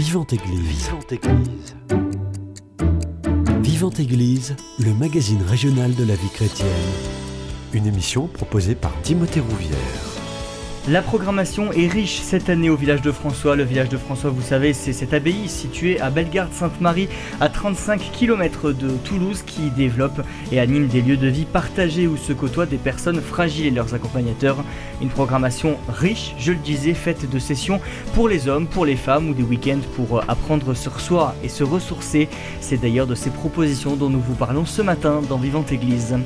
Vivante Église. Vivante Église. Vivante Église, le magazine régional de la vie chrétienne. Une émission proposée par Timothée Rouvière. La programmation est riche cette année au village de François. Le village de François, vous savez, c'est cette abbaye située à Bellegarde-Sainte-Marie, à 35 km de Toulouse, qui développe et anime des lieux de vie partagés où se côtoient des personnes fragiles et leurs accompagnateurs. Une programmation riche, je le disais, faite de sessions pour les hommes, pour les femmes ou des week-ends pour apprendre sur soi et se ressourcer. C'est d'ailleurs de ces propositions dont nous vous parlons ce matin dans Vivante Église.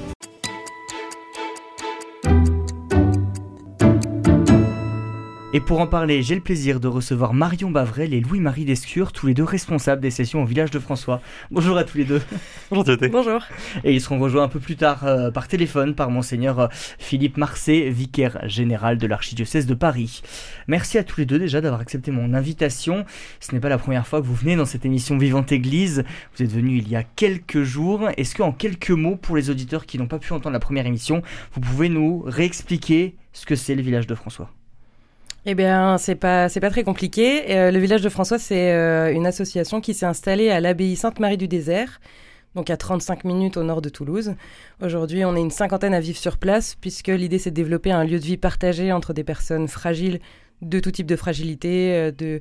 Et pour en parler, j'ai le plaisir de recevoir Marion Bavrel et Louis-Marie Descure, tous les deux responsables des sessions au village de François. Bonjour à tous les deux. Bonjour. Bonjour. Et ils seront rejoints un peu plus tard euh, par téléphone par monseigneur euh, Philippe Marcet, vicaire général de l'archidiocèse de Paris. Merci à tous les deux déjà d'avoir accepté mon invitation. Ce n'est pas la première fois que vous venez dans cette émission Vivante Église. Vous êtes venu il y a quelques jours. Est-ce qu'en quelques mots, pour les auditeurs qui n'ont pas pu entendre la première émission, vous pouvez nous réexpliquer ce que c'est le village de François? Eh bien, c'est pas c'est pas très compliqué. Euh, le village de François, c'est euh, une association qui s'est installée à l'abbaye Sainte-Marie du Désert, donc à 35 minutes au nord de Toulouse. Aujourd'hui, on est une cinquantaine à vivre sur place, puisque l'idée c'est de développer un lieu de vie partagé entre des personnes fragiles, de tout type de fragilité, euh, de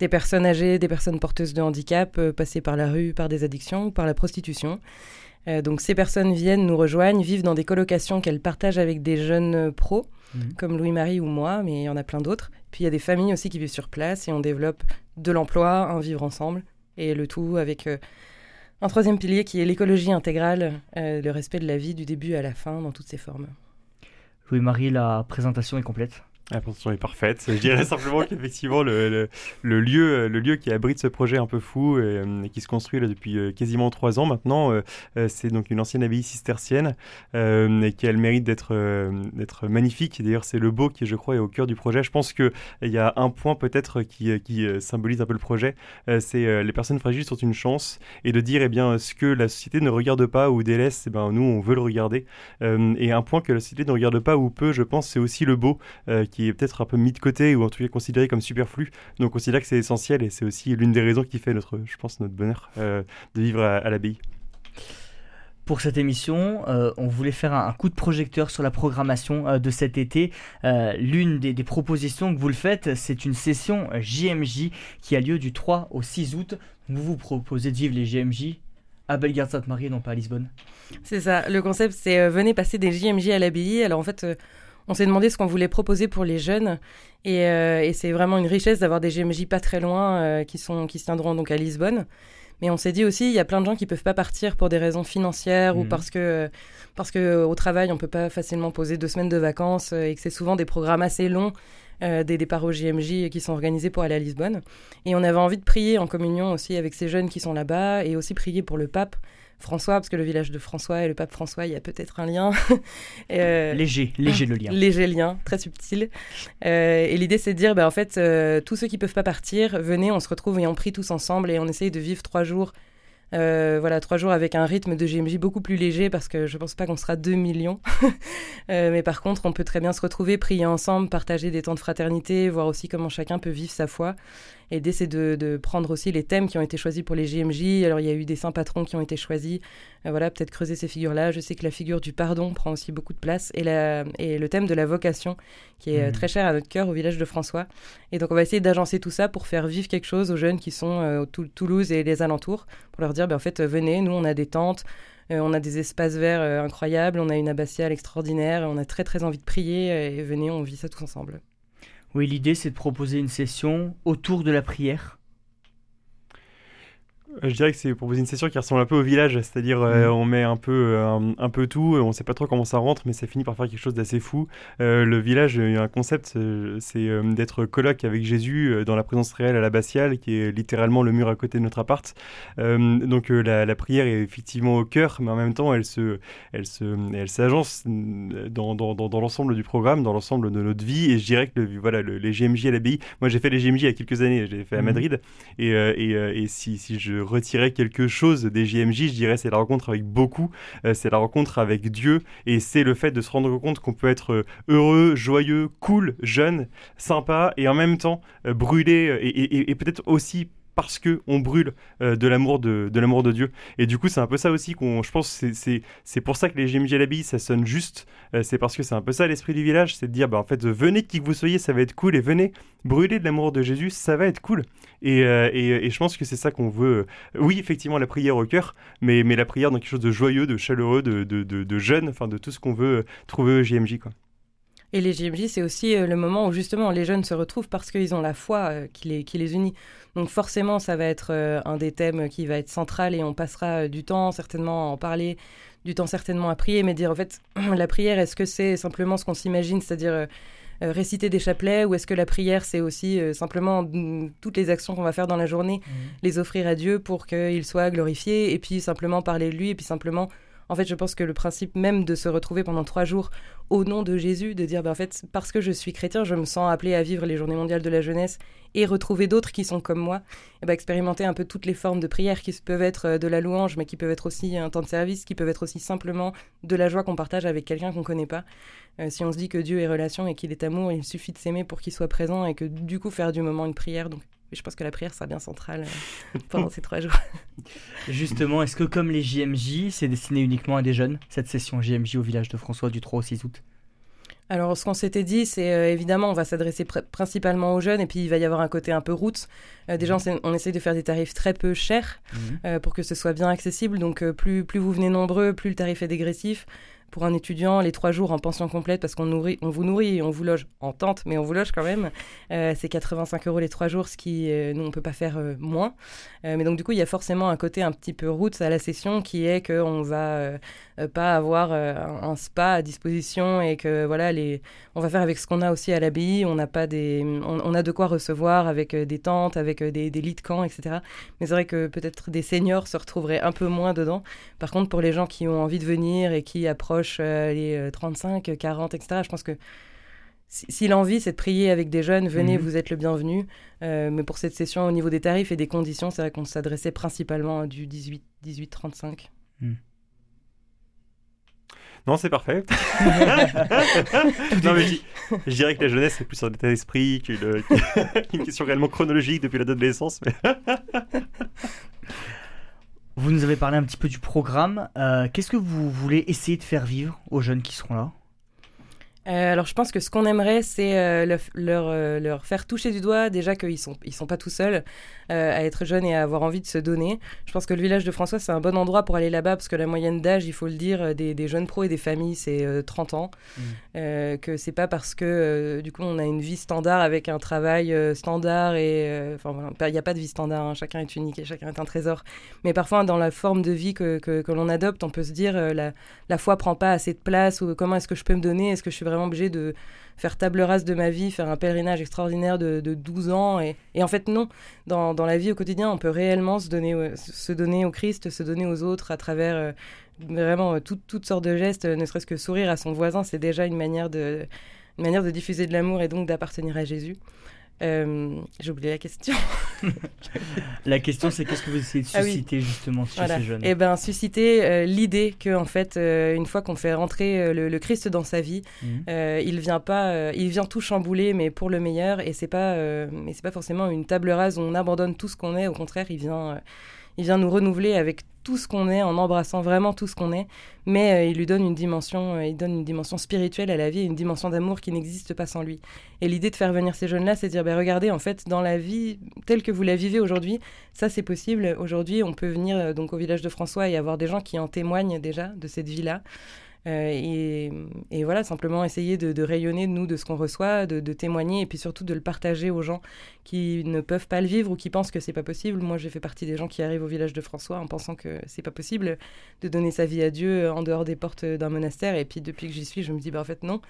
des personnes âgées, des personnes porteuses de handicap, passées par la rue, par des addictions ou par la prostitution. donc ces personnes viennent, nous rejoignent, vivent dans des colocations qu'elles partagent avec des jeunes pros Mhm. comme Louis-Marie ou moi, mais il y en a plein d'autres. Puis il y a des familles aussi qui vivent sur place et on développe de l'emploi, un vivre ensemble, et le tout avec euh, un troisième pilier qui est l'écologie intégrale, euh, le respect de la vie du début à la fin dans toutes ses formes. Louis-Marie, la présentation est complète? La présentation est parfaite. Je dirais simplement qu'effectivement, le, lieu, le lieu qui abrite ce projet un peu fou et, euh, qui se construit depuis euh, quasiment trois ans maintenant, euh, c'est donc une ancienne abbaye cistercienne et qui a le mérite d'être magnifique. D'ailleurs, c'est le beau qui, je crois, est au cœur du projet. Je pense qu'il y a un point peut-être qui, symbolise un peu le projet, c'est les personnes fragiles sont une chance et de dire, eh bien, ce que la société ne regarde pas ou délaisse, eh ben, nous, on veut le regarder. et un point que la société ne regarde pas ou peu, je pense, c'est aussi le beau qui est peut-être un peu mis de côté ou en tout cas considéré comme superflu. Donc on considère que c'est essentiel et c'est aussi l'une des raisons qui fait notre, je pense, notre bonheur euh, de vivre à, l'abbaye. Pour cette émission, euh, on voulait faire un, coup de projecteur sur la programmation euh, de cet été. L'une des, des, propositions que vous le faites, c'est une session JMJ qui a lieu du 3 au 6 août. Vous vous proposez de vivre les JMJ à Bellegarde-Sainte-Marie, non pas à Lisbonne? C'est ça. Le concept, c'est venez passer des JMJ à l'abbaye. Alors en fait on s'est demandé ce qu'on voulait proposer pour les jeunes. Et, euh, c'est vraiment une richesse d'avoir des GMJ pas très loin euh, qui, sont, qui se tiendront donc à Lisbonne. Mais on s'est dit aussi, il y a plein de gens qui peuvent pas partir pour des raisons financières ou mmh. parce que, parce que au travail, on peut pas facilement poser deux semaines de vacances euh, et que c'est souvent des programmes assez longs. Des départs au JMJ qui sont organisés pour aller à Lisbonne. Et on avait envie de prier en communion aussi avec ces jeunes qui sont là-bas et aussi prier pour le pape François, parce que le village de François et le pape François, il y a peut-être un lien. Euh, léger, léger le lien. Léger lien, très subtil. Euh, et l'idée, c'est de dire, ben, en fait, euh, tous ceux qui peuvent pas partir, venez, on se retrouve et on prie tous ensemble et on essaye de vivre trois jours euh, voilà, trois jours avec un rythme de GMJ beaucoup plus léger parce que je pense pas qu'on sera 2 millions. Euh, mais par contre, on peut très bien se retrouver, prier ensemble, partager des temps de fraternité, voir aussi comment chacun peut vivre sa foi. Et c'est de, de, prendre aussi les thèmes qui ont été choisis pour les GMJ. Alors, il y a eu des saints patrons qui ont été choisis. Euh, voilà, peut-être creuser ces figures-là. Je sais que la figure du pardon prend aussi beaucoup de place. Et, la, et le thème de la vocation, qui est mmh. très cher à notre cœur au village de François. Et donc, on va essayer d'agencer tout ça pour faire vivre quelque chose aux jeunes qui sont au Toulouse et les alentours, pour leur dire, ben, en fait, venez, nous, on a des tentes, euh, on a des espaces verts euh, incroyables, on a une abbatiale extraordinaire, on a très très envie de prier, et venez, on vit ça tous ensemble. Oui, l'idée, c'est de proposer une session autour de la prière je dirais que c'est proposer une session qui ressemble un peu au village, c'est-à-dire euh, mm. on met un peu, euh, un, peu tout, on sait pas trop comment ça rentre, mais ça finit par faire quelque chose d'assez fou. le village, il y a un concept, c'est d'être coloc avec Jésus dans la présence réelle à l'abbatiale, qui est littéralement le mur à côté de notre appart. donc la, prière est effectivement au cœur, mais en même temps, elle se, elle se, elle s'agence dans, dans, dans, l'ensemble du programme, dans l'ensemble de notre vie. Et je dirais que voilà, les GMJ à l'abbaye, moi j'ai fait les GMJ il y a quelques années, j'ai fait à mm. Madrid, et, et, et si, si je retirer quelque chose des JMJ, je dirais c'est la rencontre avec beaucoup, euh, c'est la rencontre avec Dieu et c'est le fait de se rendre compte qu'on peut être euh, heureux, joyeux, cool, jeune, sympa et en même temps euh, brûlé et, et peut-être aussi parce que on brûle de l'amour de, de l'amour de Dieu. Et du coup, c'est un peu ça aussi qu'on, je pense, c'est, c'est, pour ça que les GMJ à l'abbaye, ça sonne juste. c'est parce que c'est un peu ça l'esprit du village, c'est de dire, bah en fait, venez qui que vous soyez, ça va être cool, et venez brûler de l'amour de Jésus, ça va être cool. Et, et, et je pense que c'est ça qu'on veut. Oui, effectivement, la prière au cœur, mais, mais la prière dans quelque chose de joyeux, de chaleureux, de, de, de, de jeune, enfin de tout ce qu'on veut trouver au JMJ, quoi. Et les JMJ, c'est aussi euh, le moment où justement les jeunes se retrouvent parce qu'ils ont la foi euh, qui, les, qui les unit. Donc forcément, ça va être euh, un des thèmes qui va être central et on passera du temps certainement à en parler, du temps certainement à prier, mais dire en fait, la prière, est-ce que c'est simplement ce qu'on s'imagine, c'est-à-dire réciter des chapelets, ou est-ce que la prière, c'est aussi simplement mm, toutes les actions qu'on va faire dans la journée, mmh. les offrir à Dieu pour qu'il soit glorifié, et puis simplement parler de lui, et puis simplement en fait, je pense que le principe même de se retrouver pendant trois jours au nom de Jésus, de dire, ben, en fait, parce que je suis chrétien, je me sens appelé à vivre les journées mondiales de la jeunesse et retrouver d'autres qui sont comme moi, et ben, expérimenter un peu toutes les formes de prière qui peuvent être euh, de la louange, mais qui peuvent être aussi un temps de service, qui peuvent être aussi simplement de la joie qu'on partage avec quelqu'un qu'on ne connaît pas. Euh, si on se dit que Dieu est relation et qu'il est amour, il suffit de s'aimer pour qu'il soit présent et que du coup faire du moment une prière. Je pense que la prière sera bien centrale euh, pendant ces trois jours. Justement, est-ce que comme les JMJ, c'est destiné uniquement à des jeunes, cette session JMJ au village de François du 3 au 6 août? Alors, ce qu'on s'était dit, c'est euh, évidemment, on va s'adresser principalement aux jeunes, et puis il va y avoir un côté un peu route. Euh, déjà, on, on, essaye de faire des tarifs très peu chers mhm. pour que ce soit bien accessible. Donc, plus, plus vous venez nombreux, plus le tarif est dégressif pour un étudiant, les trois jours en pension complète, parce qu'on nourrit, on vous nourrit on vous loge en tente, mais on vous loge quand même, euh, c'est 85 euros les trois jours, ce qui, euh, nous, on peut pas faire euh, moins. mais donc, du coup, il y a forcément un côté un petit peu route à la session qui est qu'on va pas avoir un, spa à disposition et que, voilà, les, on va faire avec ce qu'on a aussi à l'abbaye. On pas des, on, a de quoi recevoir avec des tentes, avec des, des lits de camp, etc. Mais c'est vrai que peut-être des seniors se retrouveraient un peu moins dedans. Par contre, pour les gens qui ont envie de venir et qui approchent euh, les 35, 40, etc. Je pense que si, l'envie, c'est de prier avec des jeunes, venez, mhm. vous êtes le bienvenu. Euh, mais pour cette session, au niveau des tarifs et des conditions, c'est vrai qu'on s'adressait principalement à du 18-35. Non, c'est parfait. non, mais je dirais que la jeunesse, c'est plus un état d'esprit qu'une question réellement chronologique depuis l'adolescence. Mais... Vous nous avez parlé un petit peu du programme. Euh, qu'est-ce que vous voulez essayer de faire vivre aux jeunes qui seront là? Euh, alors je pense que ce qu'on aimerait, c'est euh, leur, euh, leur, faire toucher du doigt déjà qu'ils sont ils sont pas tout seuls à être jeunes et à avoir envie de se donner. Je pense que le village de François c'est un bon endroit pour aller là-bas parce que la moyenne d'âge, il faut le dire, des, des, jeunes pros et des familles c'est 30 ans. Mmh. que c'est pas parce que du coup on a une vie standard avec un travail standard et enfin il n'y a pas de vie standard. Hein. chacun est unique et chacun est un trésor. Mais parfois dans la forme de vie que, que, que l'on adopte, on peut se dire la, la foi prend pas assez de place ou comment est-ce que je peux me donner? Est-ce que je suis vraiment obligé de faire table rase de ma vie, faire un pèlerinage extraordinaire de, 12 ans. Et, en fait, non. Dans, la vie au quotidien, on peut réellement se donner, se donner au Christ, se donner aux autres à travers euh, vraiment euh, toutes sortes de gestes, ne serait-ce que sourire à son voisin, c'est déjà une manière de, manière de diffuser de l'amour et donc d'appartenir à Jésus. Euh, j'ai oublié la question. la question, c'est qu'est-ce que vous essayez de ah susciter justement chez ces jeunes Eh bien, susciter euh, l'idée que, en fait, euh, une fois qu'on fait rentrer le, Christ dans sa vie, mhm. il vient pas, il vient tout chambouler, mais pour le meilleur. Et c'est pas, mais c'est pas forcément une table rase où on abandonne tout ce qu'on est. Au contraire, il vient il vient nous renouveler avec tout ce qu'on est, en embrassant vraiment tout ce qu'on est, mais euh, il lui donne une dimension, euh, il donne une dimension spirituelle à la vie, une dimension d'amour qui n'existe pas sans lui. Et l'idée de faire venir ces jeunes-là, c'est de dire, ben, regardez, en fait, dans la vie telle que vous la vivez aujourd'hui, ça c'est possible. Aujourd'hui, on peut venir euh, donc au village de François et avoir des gens qui en témoignent déjà de cette vie-là. Euh, et, voilà, simplement essayer de, rayonner de nous, de ce qu'on reçoit, de, témoigner et puis surtout de le partager aux gens qui ne peuvent pas le vivre ou qui pensent que c'est pas possible. Moi, j'ai fait partie des gens qui arrivent au village de François en pensant que c'est pas possible de donner sa vie à Dieu en dehors des portes d'un monastère. Et puis depuis que j'y suis, je me dis, bah, en fait, non.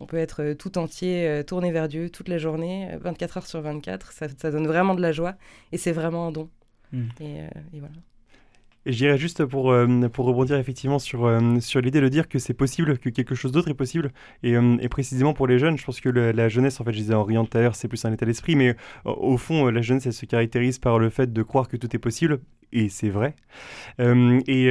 On peut être tout entier, euh, tourné vers Dieu toute la journée, 24 heures sur 24. Ça, donne vraiment de la joie et c'est vraiment un don. Mmh. Euh, et voilà. Et juste pour, euh, pour rebondir effectivement sur, euh, sur l'idée de dire que c'est possible, que quelque chose d'autre est possible. Et, euh, précisément pour les jeunes, je pense que la jeunesse, en fait, je disais en c'est plus un état d'esprit, mais au fond, la jeunesse, elle se caractérise par le fait de croire que tout est possible et c'est vrai. Euh, et,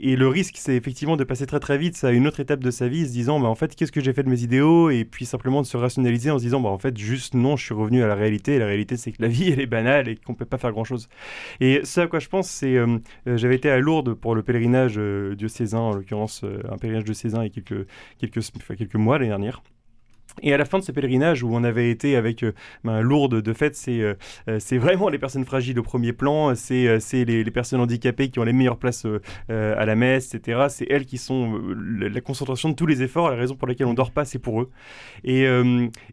et, le risque, c'est effectivement de passer très très vite à une autre étape de sa vie, se disant, bah, en fait, qu'est-ce que j'ai fait de mes idéaux? Et puis simplement de se rationaliser en se disant, bah, en fait, juste non, je suis revenu à la réalité. Et la réalité, c'est que la vie, elle est banale et qu'on peut pas faire grand-chose. Et ce à quoi je pense, c'est, j'avais été à Lourdes pour le pèlerinage diocésain, en l'occurrence un pèlerinage diocésain il y a quelques, quelques, quelques mois l'année dernière. Et à la fin de ce pèlerinage où on avait été avec euh, ben, Lourdes, de fait, c'est euh, euh, c'est vraiment les personnes fragiles au premier plan, c'est les, les, personnes handicapées qui ont les meilleures places à la messe, etc. C'est elles qui sont la concentration de tous les efforts, la raison pour laquelle on dort pas, c'est pour eux. Et,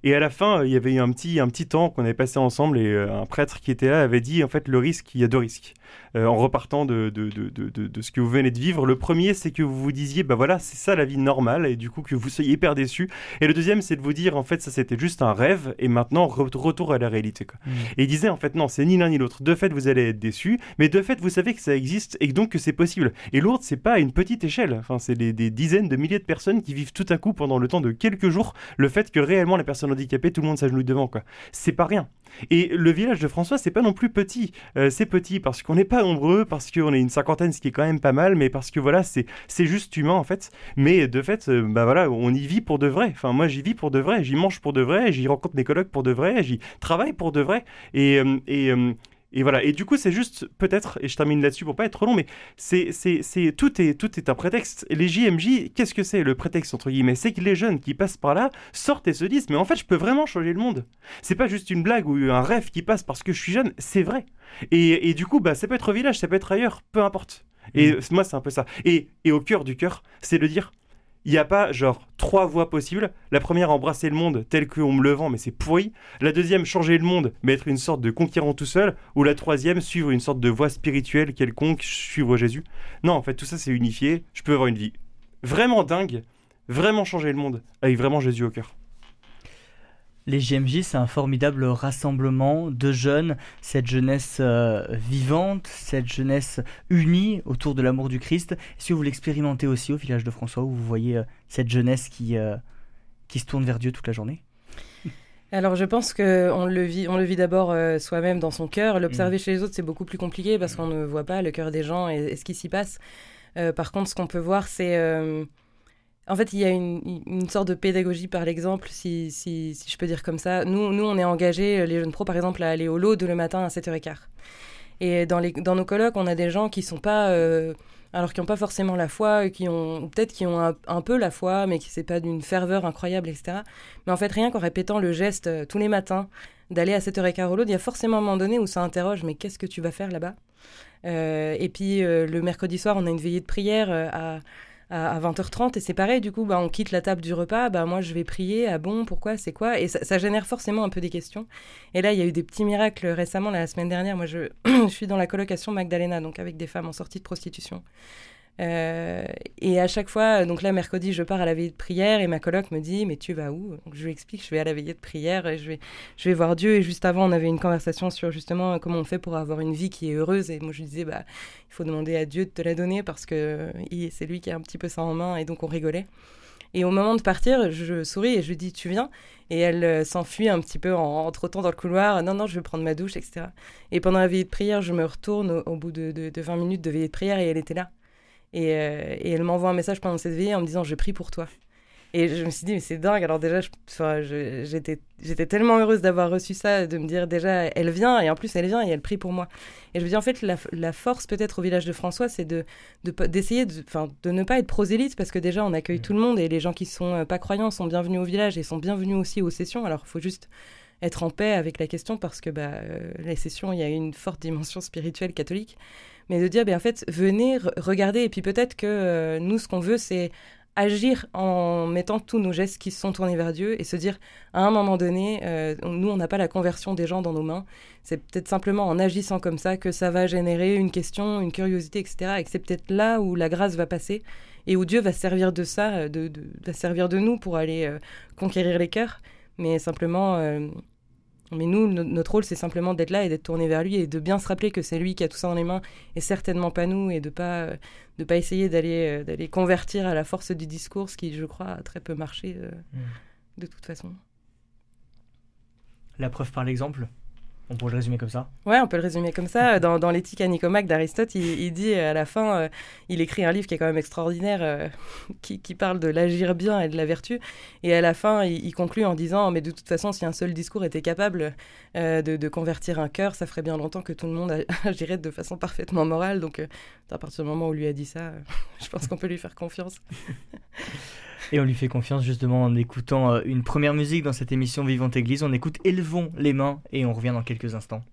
et à la fin, il y avait eu un petit, un petit temps qu'on avait passé ensemble et un prêtre qui était là avait dit, en fait, le risque, il y a deux risques. En repartant de de, de, de, ce que vous venez de vivre. Le premier, c'est que vous vous disiez, bah voilà, c'est ça la vie normale, et du coup que vous soyez hyper déçu. Et le deuxième, c'est de vous dire en fait ça c'était juste un rêve et maintenant retour à la réalité. Quoi. Mmh. Et il disait en fait non, c'est ni l'un ni l'autre. De fait, vous allez être déçu, mais de fait, vous savez que ça existe et donc que c'est possible. Et Lourdes, c'est pas une petite échelle. Enfin, c'est des, dizaines de milliers de personnes qui vivent tout à coup pendant le temps de quelques jours le fait que réellement les personnes handicapées, tout le monde s'agenouille devant. quoi. C'est pas rien. Et le village de François, c'est pas non plus petit. Euh, c'est petit parce qu'on n'est pas nombreux, parce qu'on est une cinquantaine, ce qui est quand même pas mal, mais parce que voilà, c'est juste humain en fait. Mais de fait, euh, bah voilà, on y vit pour de vrai. Enfin, moi, j'y vis pour de vrai, j'y mange pour de vrai, j'y rencontre mes collègues pour de vrai, j'y travaille pour de vrai. Et, euh, et, et voilà. Et du coup, c'est juste peut-être, et je termine là-dessus pour pas être trop long, mais c'est, c'est, c'est tout est tout est un prétexte. Les JMJ, qu'est-ce que c'est le prétexte entre guillemets? C'est que les jeunes qui passent par là sortent et se disent, mais en fait, je peux vraiment changer le monde. C'est pas juste une blague ou un rêve qui passe parce que je suis jeune. C'est vrai. Et, et du coup, bah, ça peut être au village, ça peut être ailleurs, peu importe. Et mmh. moi, c'est un peu ça. Et, et au cœur du cœur, c'est de dire, il n'y a pas genre trois voies possibles. La première, embrasser le monde tel qu'on me le vend, mais c'est pourri. La deuxième, changer le monde, mais être une sorte de conquérant tout seul. Ou la troisième, suivre une sorte de voie spirituelle quelconque, suivre Jésus. Non, en fait, tout ça, c'est unifié. Je peux avoir une vie vraiment dingue, vraiment changer le monde, avec vraiment Jésus au cœur. Les JMJ, c'est un formidable rassemblement de jeunes, cette jeunesse euh, vivante, cette jeunesse unie autour de l'amour du Christ. Est-ce que vous l'expérimentez aussi au village de François, où vous voyez euh, cette jeunesse qui, euh, qui se tourne vers Dieu toute la journée? Alors je pense qu'on le vit, on le vit d'abord soi-même dans son cœur. L'observer mmh. chez les autres, c'est beaucoup plus compliqué parce qu'on ne voit pas le cœur des gens et ce qui s'y passe. par contre, ce qu'on peut voir, c'est en fait, il y a une, sorte de pédagogie par l'exemple, si, si, je peux dire comme ça. Nous, nous, on est engagés, euh, les jeunes pros, par exemple, à aller au lot de le matin à 7h15. Et dans, les, dans nos colloques, on a des gens qui sont pas... Euh, alors qui n'ont pas forcément la foi, qui ont peut-être qui ont un, peu la foi, mais qui c'est pas d'une ferveur incroyable, etc. Mais en fait, rien qu'en répétant le geste euh, tous les matins d'aller à 7h15 au lot, il y a forcément un moment donné où ça interroge, mais qu'est-ce que tu vas faire là-bas? Et puis le mercredi soir, on a une veillée de prière à à, 20h30 et c'est pareil du coup bah, on quitte la table du repas. Bah moi je vais prier. Ah bon pourquoi c'est quoi? Et ça, génère forcément un peu des questions. Et là il y a eu des petits miracles récemment la semaine dernière. Moi je, je suis dans la colocation Magdalena donc avec des femmes en sortie de prostitution euh, et à chaque fois, donc là, mercredi, je pars à la veillée de prière et ma coloc me dit Mais tu vas où? Je lui explique Je vais à la veillée de prière et je vais, je vais voir Dieu. Et juste avant, on avait une conversation sur justement comment on fait pour avoir une vie qui est heureuse. Et moi, je lui disais bah, Il faut demander à Dieu de te la donner parce que c'est lui qui a un petit peu ça en main. Et donc, on rigolait. Et au moment de partir, je souris et je lui dis Tu viens? Et elle euh, s'enfuit un petit peu en, trottant dans le couloir Non, non, je vais prendre ma douche, etc. Et pendant la veillée de prière, je me retourne au, bout de, de, de 20 minutes de veillée de prière et elle était là. Euh, et, elle m'envoie un message pendant cette veillée en me disant Je prie pour toi. Et je me suis dit, mais c'est dingue. Alors, déjà, j'étais tellement heureuse d'avoir reçu ça, de me dire déjà, elle vient, et en plus, elle vient et elle prie pour moi. Et je me dis, en fait, la, force peut-être au village de François, c'est d'essayer de, de, de, ne pas être prosélyte, parce que déjà, on accueille tout le monde, et les gens qui sont euh, pas croyants sont bienvenus au village et sont bienvenus aussi aux sessions. Alors, il faut juste être en paix avec la question, parce que bah, euh, les sessions, il y a une forte dimension spirituelle catholique mais de dire, ben, en fait, venez, regarder, et puis peut-être que euh, nous, ce qu'on veut, c'est agir en mettant tous nos gestes qui sont tournés vers Dieu et se dire, à un moment donné, euh, nous, on n'a pas la conversion des gens dans nos mains. C'est peut-être simplement en agissant comme ça que ça va générer une question, une curiosité, etc. Et que c'est peut-être là où la grâce va passer et où Dieu va servir de ça, euh, de, va servir de nous pour aller conquérir les cœurs. Mais simplement mais nous, notre rôle, c'est simplement d'être là et d'être tourné vers lui et de bien se rappeler que c'est lui qui a tout ça dans les mains et certainement pas nous et de pas de pas essayer d'aller euh, d'aller convertir à la force du discours, ce qui, je crois, a très peu marché euh, mm. de toute façon. La preuve par l'exemple? On pourrait le résumer comme ça Ouais, on peut le résumer comme ça. Dans, dans l'éthique à Nicomaque d'Aristote, il, dit à la fin, euh, il écrit un livre qui est quand même extraordinaire, euh, qui, qui, parle de l'agir bien et de la vertu. Et à la fin, il, conclut en disant, mais de toute façon, si un seul discours était capable euh, de, de, convertir un cœur, ça ferait bien longtemps que tout le monde agirait de façon parfaitement morale. Donc, à partir du moment où lui a dit ça, je pense qu'on peut lui faire confiance. Et on lui fait confiance justement en écoutant euh, une première musique dans cette émission Vivante Église. On écoute Élevons les mains et on revient dans quelques instants.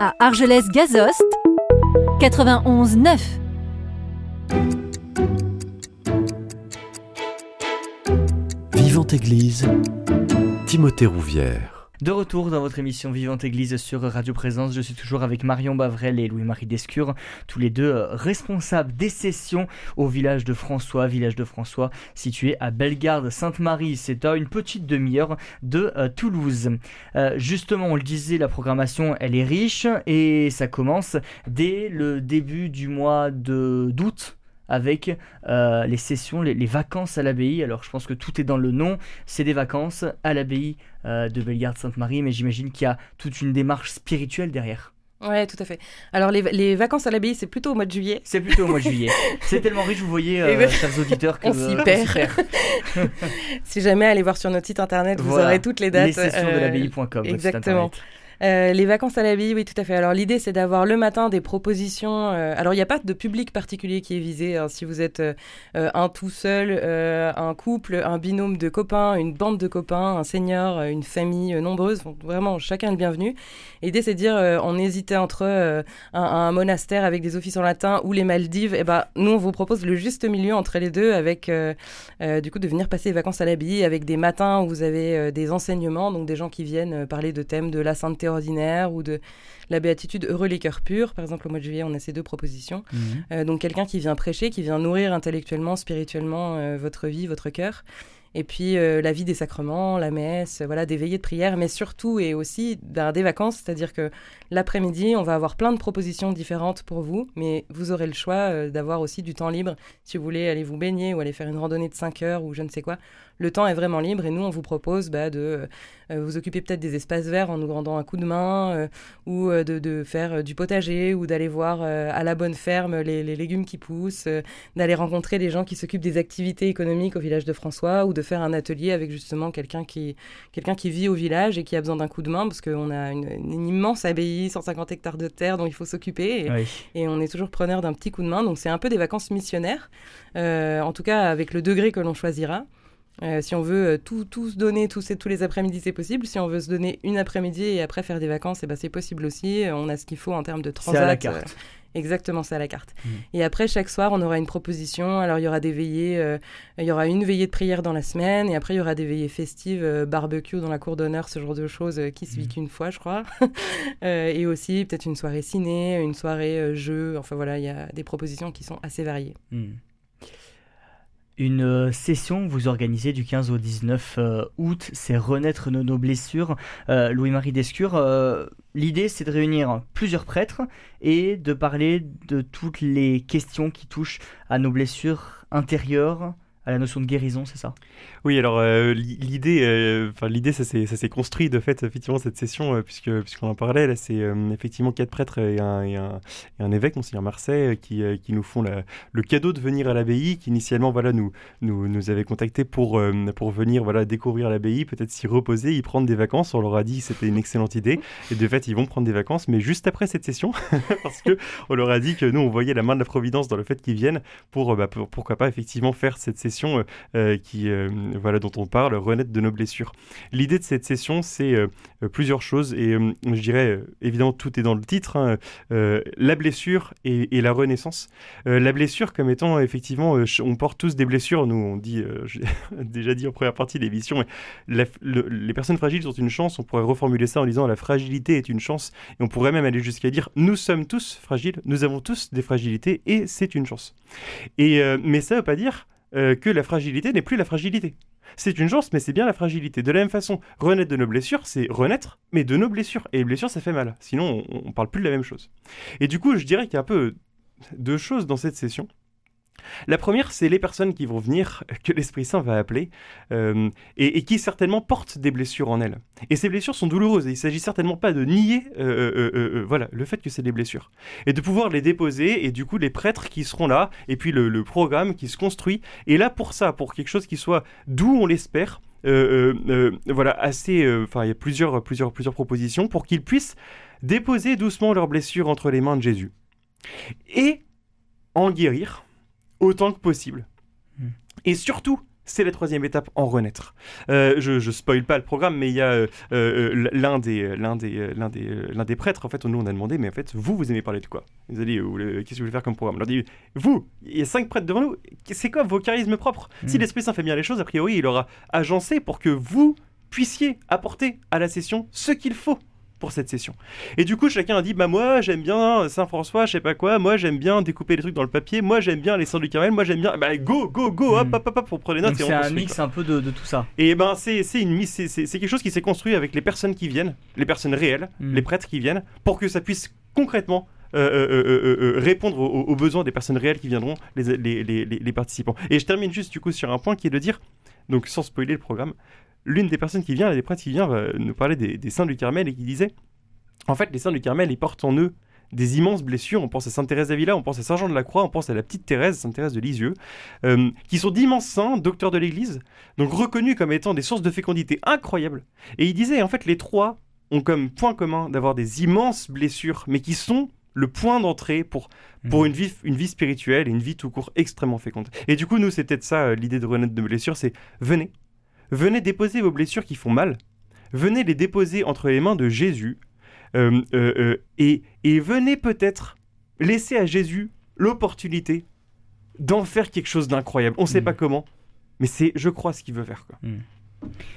À Argelès-Gazost 91 9. Vivante Église, Timothée Rouvière. De retour dans votre émission Vivante Église sur Radio Présence, je suis toujours avec Marion Bavrel et Louis-Marie Descure, tous les deux euh, responsables des sessions au village de François, village de François situé à Bellegarde-Sainte-Marie. C'est à une petite demi-heure de euh, Toulouse. Euh, justement, on le disait, la programmation elle est riche et ça commence dès le début du mois d'août avec euh, les sessions, les, vacances à l'abbaye. Alors je pense que tout est dans le nom, c'est des vacances à l'abbaye euh, de Bellegarde-Sainte-Marie, mais j'imagine qu'il y a toute une démarche spirituelle derrière. Ouais, tout à fait. Alors les, vacances à l'abbaye, c'est plutôt au mois de juillet. C'est plutôt au mois de juillet. c'est tellement riche, vous voyez, euh, ben, chers auditeurs, que on s'y perd. si jamais allez voir sur notre site internet, vous aurez toutes les dates. Les sessions de l'abbaye.com. Euh, les vacances à l'abbaye, oui, tout à fait. Alors l'idée, c'est d'avoir le matin des propositions. euh, alors il n'y a pas de public particulier qui est visé. hein. Si vous êtes euh, un tout seul, un couple, un binôme de copains, une bande de copains, un senior, une famille nombreuse, vraiment chacun est le bienvenu. L'idée, c'est de dire, on hésitait entre un, monastère avec des offices en latin ou les Maldives. Et ben, nous, on vous propose le juste milieu entre les deux, avec du coup de venir passer les vacances à l'abbaye, avec des matins où vous avez des enseignements, donc des gens qui viennent parler de thèmes de la sainteté ordinaire ou de la béatitude heureux les cœurs purs. Par exemple, au mois de juillet, on a ces deux propositions. Mhm. Euh, donc quelqu'un qui vient prêcher, qui vient nourrir intellectuellement, spirituellement euh, votre vie, votre cœur. Et puis euh, la vie des sacrements, la messe, voilà, des veillées de prière, mais surtout et aussi des vacances, c'est-à-dire que l'après-midi, on va avoir plein de propositions différentes pour vous, mais vous aurez le choix euh, d'avoir aussi du temps libre si vous voulez aller vous baigner ou aller faire une randonnée de 5 heures ou je ne sais quoi. Le temps est vraiment libre et nous, on vous propose bah, de euh, vous occuper peut-être des espaces verts en nous rendant un coup de main ou de, faire du potager ou d'aller voir à la bonne ferme les, les légumes qui poussent, d'aller rencontrer les gens qui s'occupent des activités économiques au village de François ou de faire un atelier avec justement quelqu'un qui, quelqu'un qui vit au village et qui a besoin d'un coup de main parce qu'on a une, une immense abbaye, 150 hectares de terre dont il faut s'occuper et, Oui. et on est toujours preneur d'un petit coup de main. Donc c'est un peu des vacances missionnaires, euh, en tout cas avec le degré que l'on choisira. Euh, si on veut euh, tout, tout se donner tous, tous les après-midi, c'est possible. Si on veut se donner une après-midi et après faire des vacances, eh ben, c'est possible aussi. On a ce qu'il faut en termes de C'est transat. à la euh, carte. Exactement, c'est à la carte. Mhm. Et après, chaque soir, on aura une proposition. Alors, il y aura des veillées, euh, il y aura une veillée de prière dans la semaine, et après, il y aura des veillées festives, euh, barbecue dans la cour d'honneur, ce genre de choses euh, qui se vit Mhm. qu'une fois, je crois. Et aussi, peut-être une soirée ciné, une soirée jeu. Enfin, voilà, il y a des propositions qui sont assez variées. Hmm. Une euh, session vous organisez du 15 au 19 euh, août, c'est Renaître nos blessures. Euh, Louis-Marie Descure, l'idée c'est de réunir plusieurs prêtres et de parler de toutes les questions qui touchent à nos blessures intérieures, à la notion de guérison, c'est ça? Oui, alors euh, li- l'idée, euh, l'idée, ça s'est construit de fait effectivement cette session euh, puisque puisqu'on en parlait là, c'est euh, effectivement quatre prêtres et un, et un, évêque, monseigneur Marseille, qui qui nous font le cadeau de venir à l'abbaye, qui initialement voilà nous nous nous avait contacté pour pour venir voilà découvrir l'abbaye, peut-être s'y reposer, y prendre des vacances. On leur a dit que c'était une excellente idée et de fait ils vont prendre des vacances, mais juste après cette session parce que on leur a dit que nous on voyait la main de la providence dans le fait qu'ils viennent pour, bah, pour- pourquoi pas effectivement faire cette session euh, euh, qui euh, voilà dont on parle renaître de nos blessures. L'idée de cette session c'est plusieurs choses et je dirais évidemment tout est dans le titre hein, la blessure et, la renaissance. La blessure comme étant effectivement on porte tous des blessures nous on dit j'ai déjà dit en première partie de l'émission mais les personnes fragiles sont une chance on pourrait reformuler ça en disant la fragilité est une chance et on pourrait même aller jusqu'à dire nous sommes tous fragiles nous avons tous des fragilités et c'est une chance. Et, mais ça ne veut pas dire euh, que la fragilité n'est plus la fragilité. C'est une chance, mais c'est bien la fragilité. De la même façon, renaître de nos blessures, c'est renaître, mais de nos blessures. Et les blessures, ça fait mal. Sinon, on ne parle plus de la même chose. Et du coup, je dirais qu'il y a un peu deux choses dans cette session. La première, c'est les personnes qui vont venir, que l'Esprit Saint va appeler, euh, et, qui certainement portent des blessures en elles. Et ces blessures sont douloureuses, et il s'agit certainement pas de nier euh, euh, euh, euh, voilà, le fait que c'est des blessures. Et de pouvoir les déposer, et du coup les prêtres qui seront là, et puis le, programme qui se construit, et là pour ça, pour quelque chose qui soit doux, on l'espère, euh, euh, euh, voilà, assez, euh, enfin il y a plusieurs, plusieurs, plusieurs propositions, pour qu'ils puissent déposer doucement leurs blessures entre les mains de Jésus. Et en guérir autant que possible. Hmm. Et surtout, c'est la troisième étape, en renaître. Euh, je, je spoil pas le programme, mais il y a euh, euh, l'un des, l'un des, l'un des, l'un des prêtres. En fait, nous on a demandé, mais en fait, vous, vous aimez parler de quoi? Vous allez, voulez- qu'est-ce que vous voulez faire comme programme? On leur dit, vous, il y a cinq prêtres devant nous. C'est quoi vos charismes propres? Si Mm. l'Esprit Saint fait bien les choses, a priori, il aura agencé pour que vous puissiez apporter à la session ce qu'il faut pour cette session. Et du coup, chacun a dit bah moi j'aime bien Saint François, je sais pas quoi, moi j'aime bien découper les trucs dans le papier, moi j'aime bien les saints du Carmel, moi j'aime bien bah go go go hop Mm. hop hop, hop on prend les notes c'est un mix quoi. un peu de, de tout ça. Et ben c'est une c'est quelque chose qui s'est construit avec les personnes qui viennent, les personnes réelles, Mm. les prêtres qui viennent pour que ça puisse concrètement euh, euh, euh, répondre aux, aux besoins des personnes réelles qui viendront, les, les, les, les- les participants. Et je termine juste du coup sur un point qui est de dire, donc sans spoiler le programme, l'une des personnes qui vient, l'un des prêtres qui vient, va nous parler des, des saints du Carmel et qui disait, en fait les saints du Carmel, ils portent en eux des immenses blessures, on pense à Sainte Thérèse d'Avila, on pense à Saint Jean de la Croix, on pense à la petite Thérèse, Sainte Thérèse de Lisieux, euh, qui sont d'immenses saints, docteurs de l'Église, donc reconnus comme étant des sources de fécondité incroyables. Et il disait, en fait, les trois ont comme point commun d'avoir des immenses blessures, mais qui sont le point d'entrée pour, pour Mhm. une, vie, une vie spirituelle et une vie tout court extrêmement féconde. Et du coup, nous, c'était ça euh, l'idée de renaître de blessures, c'est venez, venez déposer vos blessures qui font mal, venez les déposer entre les mains de Jésus, euh, euh, euh, et, et venez peut-être laisser à Jésus l'opportunité d'en faire quelque chose d'incroyable. On ne sait Mhm. pas comment, mais c'est, je crois, ce qu'il veut faire. Quoi.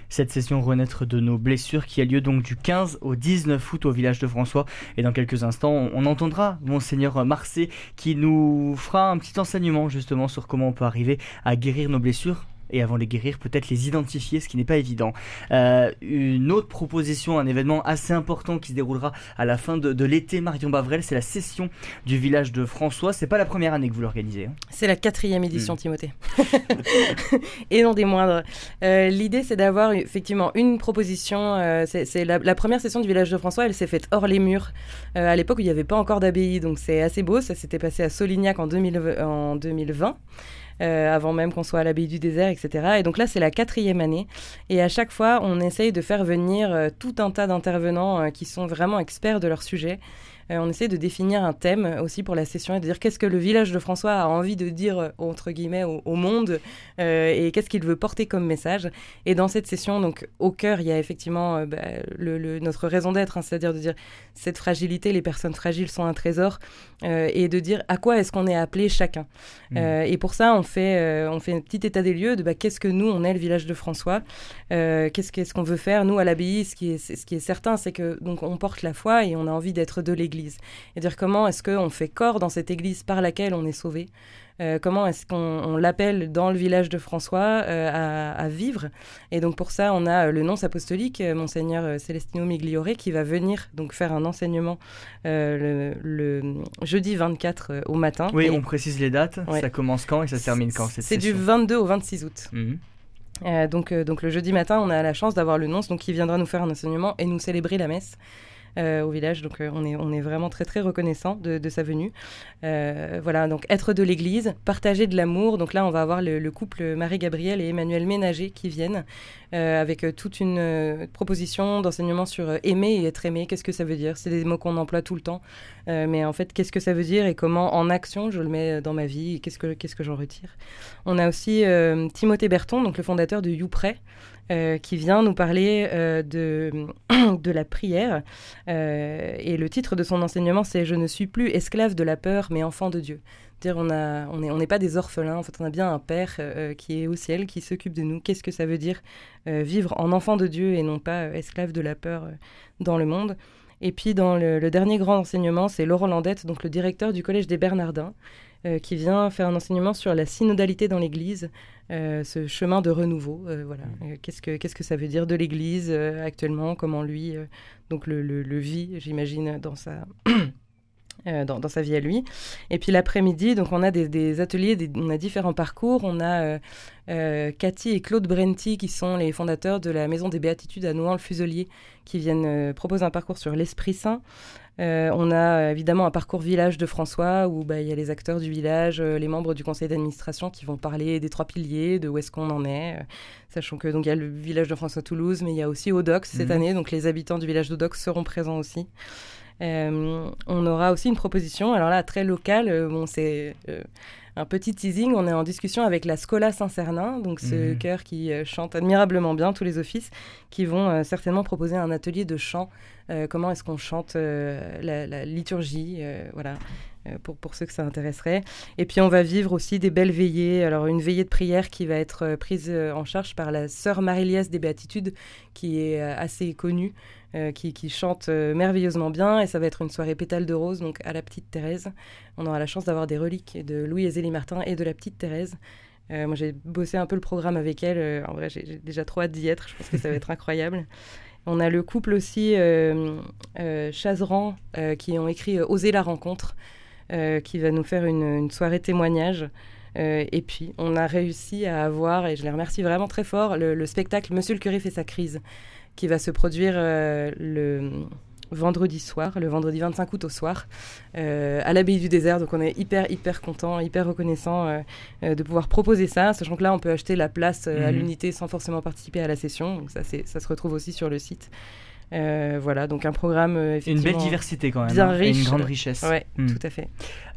Cette session Renaître de nos blessures qui a lieu donc du 15 au 19 août au village de François. Et dans quelques instants, on, on entendra Monseigneur Marcet qui nous fera un petit enseignement justement sur comment on peut arriver à guérir nos blessures. Et avant de les guérir, peut-être les identifier, ce qui n'est pas évident. Euh, une autre proposition, un événement assez important qui se déroulera à la fin de, de l'été, Marion Bavrel, c'est la session du village de François. C'est pas la première année que vous l'organisez. hein. C'est la quatrième édition, Mm. Timothée. Et non des moindres. Euh, L'idée, c'est d'avoir effectivement une proposition. euh, c'est la, la première session du village de François, elle s'est faite hors les murs, à l'époque où il n'y avait pas encore d'abbaye. Donc c'est assez beau. Ça s'était passé à Solignac en, 2000 en 2020. Euh, avant même qu'on soit à l'abbaye du désert, etc. Et donc là, c'est la quatrième année. Et à chaque fois, on essaye de faire venir euh, tout un tas d'intervenants euh, qui sont vraiment experts de leur sujet. Euh, on essaie de définir un thème aussi pour la session et de dire qu'est-ce que le village de François a envie de dire, euh, entre guillemets, au, au monde euh, et qu'est-ce qu'il veut porter comme message. Et dans cette session, donc au cœur, il y a effectivement bah, le, le- notre raison d'être, hein, c'est-à-dire de dire cette fragilité, les personnes fragiles sont un trésor, et de dire à quoi est-ce qu'on est appelé chacun. Euh, et pour ça, on fait, on fait un petit état des lieux de bah, qu'est-ce que nous, on est le village de François, euh, qu'est-ce qu'est-ce qu'on veut faire. Nous, à l'abbaye, ce, qui est- ce qui est certain, c'est que donc on porte la foi et on a envie d'être de l'Église. Et dire comment est-ce qu'on fait corps dans cette Église par laquelle on est sauvé. Euh, comment est-ce qu'on on l'appelle dans le village de François euh, à, à vivre Et donc pour ça, on a euh, le nonce apostolique, monseigneur Celestino Migliore, qui va venir donc faire un enseignement euh, le, le jeudi 24 euh, au matin. Oui, Et on précise les dates. Ouais. Ça commence quand et ça se termine quand C'est du session 22 au 26 août. Mhm. Donc, donc le jeudi matin, on a la chance d'avoir le nonce donc, qui viendra nous faire un enseignement et nous célébrer la messe. Euh, au village, donc euh, on, est, on est vraiment très très reconnaissant de, sa venue. Euh, voilà, donc être de l'Église, partager de l'amour. Donc là, on va avoir le, le couple Marie-Gabrielle et Emmanuel Ménager qui viennent avec toute une proposition d'enseignement sur aimer et être aimé. Qu'est-ce que ça veut dire? C'est des mots qu'on emploie tout le temps, mais en fait, qu'est-ce que ça veut dire et comment en action je le mets dans ma vie? Et qu'est-ce que qu'est-ce que j'en retire? On a aussi Timothée Berton, donc le fondateur de YouPray, euh, qui vient nous parler euh, de, de la prière. Euh, et le titre de son enseignement, c'est Je ne suis plus esclave de la peur, mais enfant de Dieu. Dire on on n'est on n'est pas des orphelins, en fait, on a bien un père qui est au ciel, qui s'occupe de nous. Qu'est-ce que ça veut dire vivre en enfant de Dieu et non pas esclave de la peur dans le monde? Et puis dans le, le dernier grand enseignement, c'est Laurent Landette, donc le directeur du Collège des Bernardins, euh, qui vient faire un enseignement sur la synodalité dans l'Église, euh, ce chemin de renouveau. euh, voilà. Euh, qu'est-ce que qu'est-ce que ça veut dire de l'Église actuellement Comment lui donc le, le- le vit, j'imagine, dans sa dans, dans sa vie à lui. Et puis l'après-midi, donc on a des, des ateliers, des- on a différents parcours. On a Cathy et Claude Brenti qui sont les fondateurs de la Maison des Béatitudes à Nouan-le-Fuselier qui viennent proposer un parcours sur l'Esprit Saint. Euh, on a euh, évidemment un parcours village de François où bah, il y a les acteurs du village, euh, les membres du conseil d'administration qui vont parler des trois piliers, de où est-ce qu'on en est. euh, sachant que donc il y a le village de François Toulouse, mais il y a aussi Audox cette Mhm. année, donc les habitants du village d'Audox seront présents aussi. On aura aussi une proposition, alors là très locale, bon c'est un petit teasing, on est en discussion avec la Scola Saint-Cernin, donc ce Mhm. chœur qui euh, chante admirablement bien tous les offices, qui vont euh, certainement proposer un atelier de chant, euh, comment est-ce qu'on chante la, la liturgie, voilà. Euh, Pour, ceux que ça intéresserait. Et puis on va vivre aussi des belles veillées. Alors une veillée de prière qui va être euh, prise euh, en charge par la sœur Marie-Liesse des Béatitudes, qui est assez connue, qui, chante merveilleusement bien. Et ça va être une soirée pétale de rose, donc à la petite Thérèse. On aura la chance d'avoir des reliques de Louis et Zélie Martin et de la petite Thérèse. Moi, j'ai bossé un peu le programme avec elle. En vrai, j'ai déjà trop hâte d'y être. Je pense que ça va être incroyable. On a le couple aussi, euh, Chazeran, qui ont écrit Oser la rencontre, qui va nous faire une, une soirée témoignage. Euh, et puis, on a réussi à avoir, et je les remercie vraiment très fort, le, le spectacle Monsieur le curé fait sa crise, qui va se produire euh, le vendredi soir, le vendredi 25 août au soir, euh, à l'abbaye du désert. Donc on est hyper, hyper content, hyper reconnaissant euh, euh, de pouvoir proposer ça, sachant que là, on peut acheter la place euh, à Mhm. l'unité sans forcément participer à la session. Donc ça, c'est- ça se retrouve aussi sur le site. Euh, voilà, donc un programme euh, Une belle diversité quand même. bien hein, et riche. une grande richesse. Ouais, Hmm. tout à fait.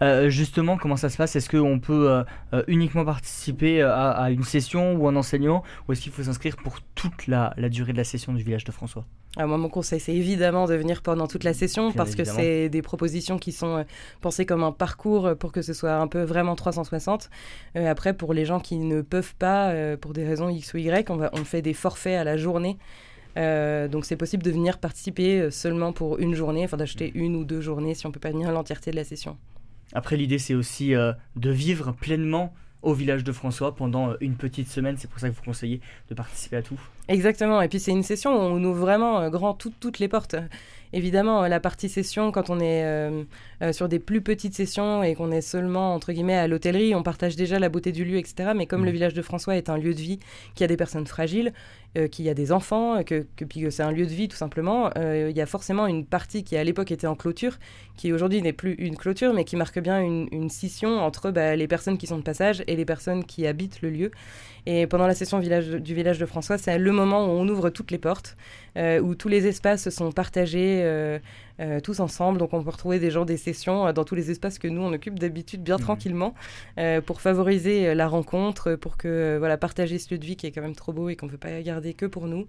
Euh, justement, comment ça se passe? Est-ce qu'on peut euh, uniquement participer à, à une session ou un enseignement Ou est-ce qu'il faut s'inscrire pour toute la, la durée de la session du village de François? Ah, moi, mon conseil, c'est évidemment de venir pendant toute la session Bien parce que c'est des propositions qui sont euh, pensées comme un parcours pour que ce soit un peu vraiment 360. Euh, après, pour les gens qui ne peuvent pas, euh, pour des raisons X ou Y, on, va, on fait des forfaits à la journée. Euh, donc c'est possible de venir participer euh, seulement pour une journée, enfin d'acheter une ou deux journées si on peut pas venir l'entièreté de la session. Après, l'idée, c'est aussi euh, de vivre pleinement au village de François pendant une petite semaine. C'est pour ça que vous conseillez de participer à tout. Exactement, et puis c'est une session où on ouvre vraiment grand tout- toutes les portes. Évidemment, la partie session, quand on est euh, euh, sur des plus petites sessions et qu'on est seulement, entre guillemets, à l'hôtellerie, on partage déjà la beauté du lieu, etc. Mais comme le village de François est un lieu de vie, qui a des personnes fragiles, euh, qu'il y a des enfants, euh, que, que, puis c'est un lieu de vie tout simplement, euh, il y a forcément une partie qui à l'époque était en clôture, qui aujourd'hui n'est plus une clôture, mais qui marque bien une, scission entre bah, les personnes qui sont de passage et les personnes qui habitent le lieu. Et pendant la session du village de François, c'est le moment où on ouvre toutes les portes, où tous les espaces sont partagés euh, tous ensemble. Donc on peut retrouver des gens, des sessions euh, dans tous les espaces que nous on occupe d'habitude bien Mhm. tranquillement, euh, pour favoriser la rencontre, pour que voilà partager ce lieu de vie qui est quand même trop beau et qu'on ne peut pas garder que pour nous.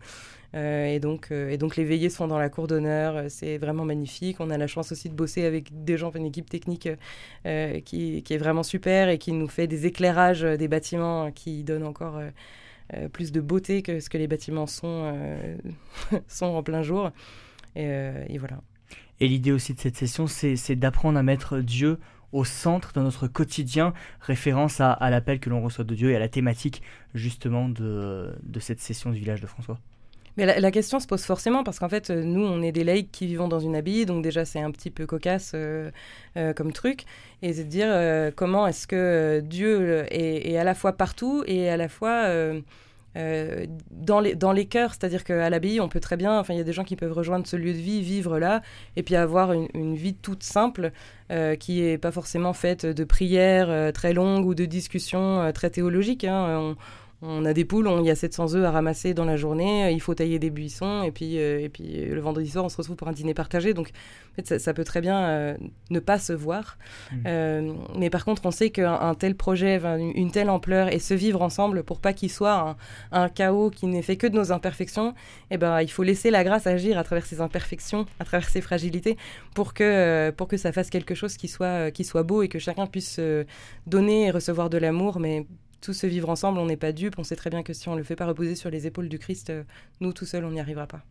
Et, donc, et donc les veillées sont dans la cour d'honneur, c'est vraiment magnifique. On a la chance aussi de bosser avec des gens, une équipe technique qui, qui est vraiment super et qui nous fait des éclairages des bâtiments euh, qui donnent encore euh, plus de beauté que ce que les bâtiments sont, euh, sont en plein jour. Et, euh, et voilà. Et l'idée aussi de cette session, c'est d'apprendre à mettre Dieu au centre de notre quotidien, référence à, l'appel que l'on reçoit de Dieu et à la thématique justement de, cette session du village de François. Mais la, question se pose forcément parce qu'en fait, euh, nous, on est des laïcs qui vivons dans une abbaye, donc déjà, c'est un petit peu cocasse euh, euh, comme truc. Et c'est de dire comment est-ce que Dieu est à la fois partout et à la fois euh, dans, les, dans les cœurs. C'est-à-dire qu'à l'abbaye, on peut très bien, enfin, il y a des gens qui peuvent rejoindre ce lieu de vie, vivre là, et puis avoir une, vie toute simple euh, qui n'est pas forcément faite de prières euh, très longues ou de discussions très théologiques. hein. On a des poules, on- il y a 700 œufs à ramasser dans la journée, euh, il faut tailler des buissons, et puis, euh, et puis euh, le vendredi soir, on se retrouve pour un dîner partagé. Donc, en fait, ça, ça peut très bien euh, ne pas se voir. Euh, mais par contre, on sait qu'un un tel projet, une, telle ampleur, et se vivre ensemble pour pas qu'il soit un, un chaos qui n'est fait que de nos imperfections, eh ben, il faut laisser la grâce agir à travers ces imperfections, à travers ces fragilités, pour que, pour que ça fasse quelque chose qui soit, qui soit beau et que chacun puisse donner et recevoir de l'amour, mais tous se vivre ensemble, on n'est pas dupes, on sait très bien que si on le fait pas reposer sur les épaules du Christ, euh, nous tout seuls, on n'y arrivera pas.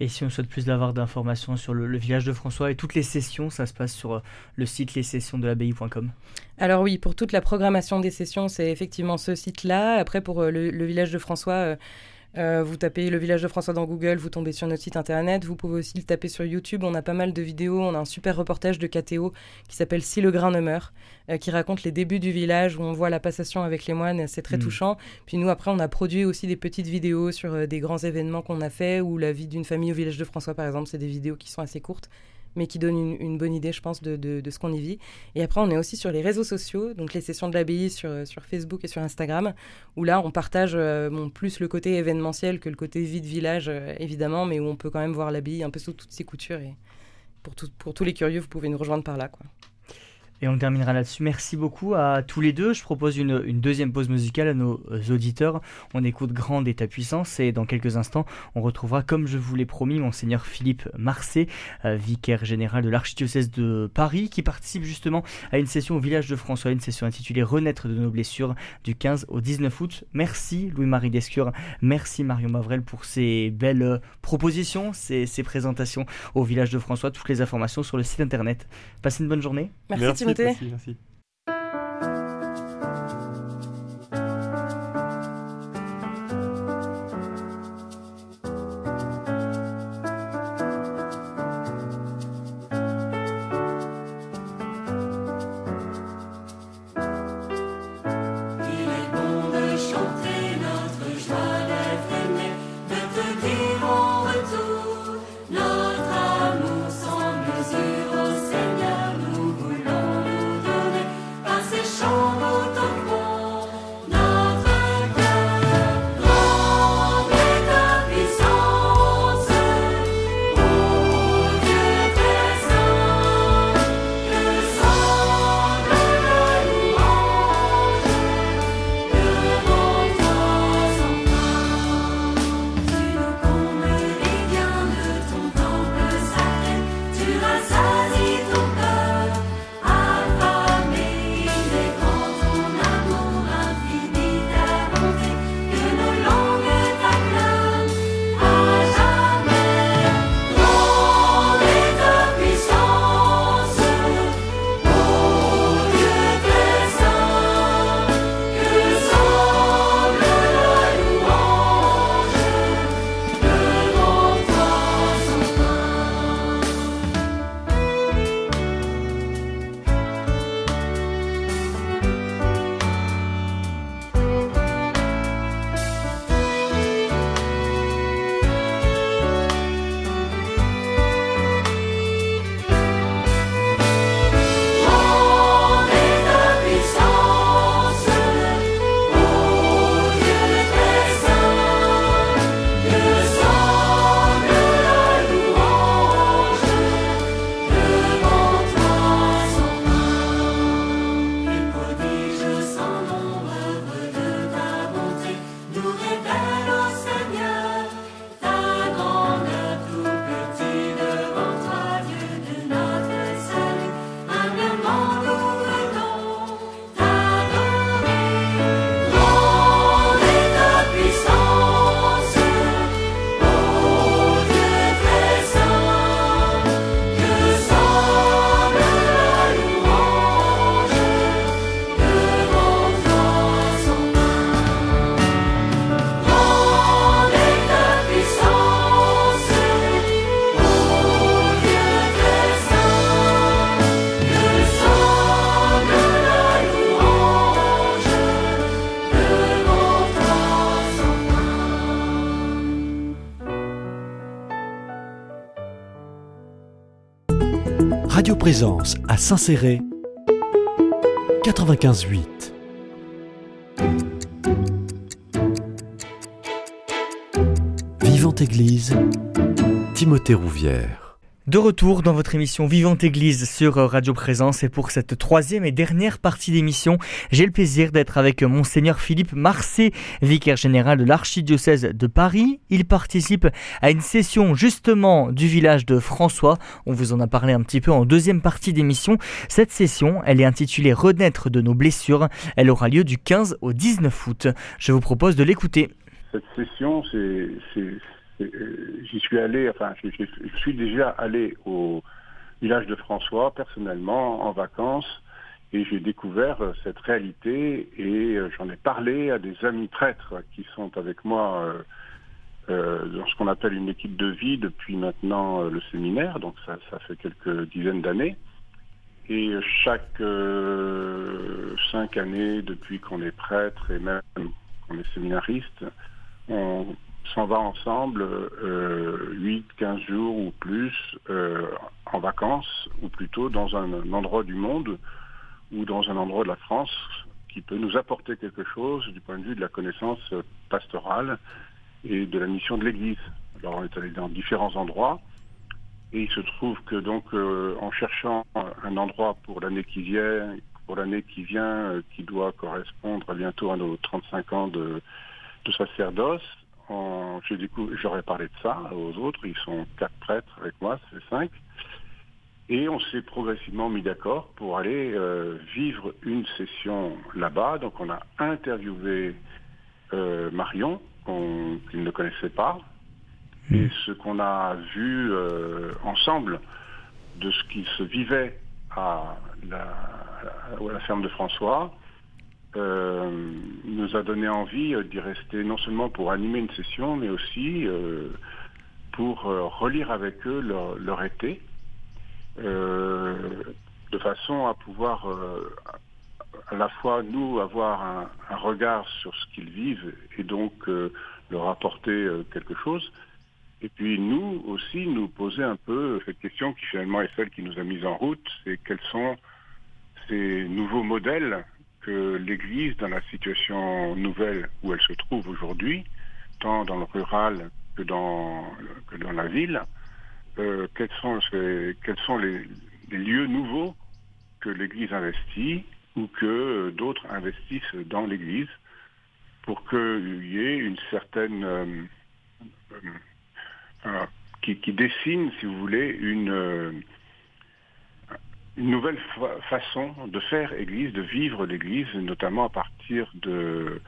Et si on souhaite plus d'avoir d'informations sur le, le village de François et toutes les sessions, ça se passe sur euh, le site lessessionsdelabbaye.com. Alors oui, pour toute la programmation des sessions, c'est effectivement ce site-là. Après, pour euh, le, le village de François, euh, vous tapez le village de François dans Google, vous tombez sur notre site internet. Vous pouvez aussi le taper sur YouTube. On a pas mal de vidéos. On a un super reportage de KTO qui s'appelle Si le grain ne meurt, euh, qui raconte les débuts du village où on voit la passation avec les moines. C'est très Mhm. touchant. Puis nous, après, on a produit aussi des petites vidéos sur euh, des grands événements qu'on a fait ou la vie d'une famille au village de François, par exemple. C'est des vidéos qui sont assez courtes mais qui donnent une, bonne idée, je pense, de, ce qu'on y vit. Et après, on est aussi sur les réseaux sociaux, donc les sessions de l'abbaye sur, sur Facebook et sur Instagram, où là, on partage euh, plus le côté événementiel que le côté vie de village, euh, évidemment, mais où on peut quand même voir l'abbaye un peu sous toutes ses coutures. Et pour, pour tous les curieux, vous pouvez nous rejoindre par là. Quoi. Et on terminera là-dessus. Merci beaucoup à tous les deux. Je propose une, une deuxième pause musicale à nos euh, auditeurs. On écoute Grande et ta puissance et dans quelques instants, on retrouvera, comme je vous l'ai promis, Monseigneur Philippe Marcet, euh, vicaire général de l'archidiocèse de Paris, qui participe justement à une session au village de François, une session intitulée Renaître de nos blessures du 15 au 19 août. Merci Louis-Marie Descure, merci Marion Mavrel pour ces belles euh, propositions, ces, ces présentations au village de François. Toutes les informations sur le site internet. Passez une bonne journée. Merci, Merci, merci. Présence à Saint-Céré 95.8 Vivante Église Timothée Rouvière de retour dans votre émission Vivante Église sur Radio Présence et pour cette troisième et dernière partie d'émission, j'ai le plaisir d'être avec Monseigneur Philippe Marcet, vicaire général de l'archidiocèse de Paris. Il participe à une session justement du village de François. On vous en a parlé un petit peu en deuxième partie d'émission. Cette session, elle est intitulée Renaître de nos blessures. Elle aura lieu du 15 au 19 août. Je vous propose de l'écouter. Cette session, c'est j'y suis allé, enfin, je, suis déjà allé au village de François personnellement en vacances et j'ai découvert euh, cette réalité et euh, j'en ai parlé à des amis prêtres qui sont avec moi dans ce qu'on appelle une équipe de vie depuis maintenant le séminaire, donc ça, fait quelques dizaines d'années. Et chaque cinq années, depuis qu'on est prêtre et même qu'on est séminariste, on s'en va ensemble euh, 8, 15 jours ou plus euh, en vacances, ou plutôt dans un, endroit du monde ou dans un endroit de la France qui peut nous apporter quelque chose du point de vue de la connaissance pastorale et de la mission de l'Église. Alors on est allé dans différents endroits et il se trouve que donc euh, en cherchant un endroit pour l'année qui vient, pour l'année qui vient, euh, qui doit correspondre bientôt à nos 35 ans de, de sacerdoce, j'aurais parlé de ça aux autres, ils sont quatre prêtres avec moi, c'est cinq. Et on s'est progressivement mis d'accord pour aller euh, vivre une session là-bas. Donc on a interviewé euh, Marion, qu'il ne connaissait pas, hmm. et ce qu'on a vu euh, ensemble de ce qui se vivait à la, à la ferme de François, euh, nous a donné envie euh, d'y rester non seulement pour animer une session, mais aussi euh, pour relire avec eux leur, été, de façon à pouvoir à la fois nous avoir un, regard sur ce qu'ils vivent et donc leur apporter quelque chose, et puis nous aussi nous poser un peu cette question qui finalement est celle qui nous a mis en route, c'est quels sont ces nouveaux modèles que l'Église, dans la situation nouvelle où elle se trouve aujourd'hui, tant dans le rural que dans, la ville, euh, quels sont, les, lieux nouveaux que l'Église investit ou que d'autres investissent dans l'Église pour qu'il y ait une certaine... Euh, euh, qui, dessine, si vous voulez, une une nouvelle façon de faire Église, de vivre l'Église, notamment à partir de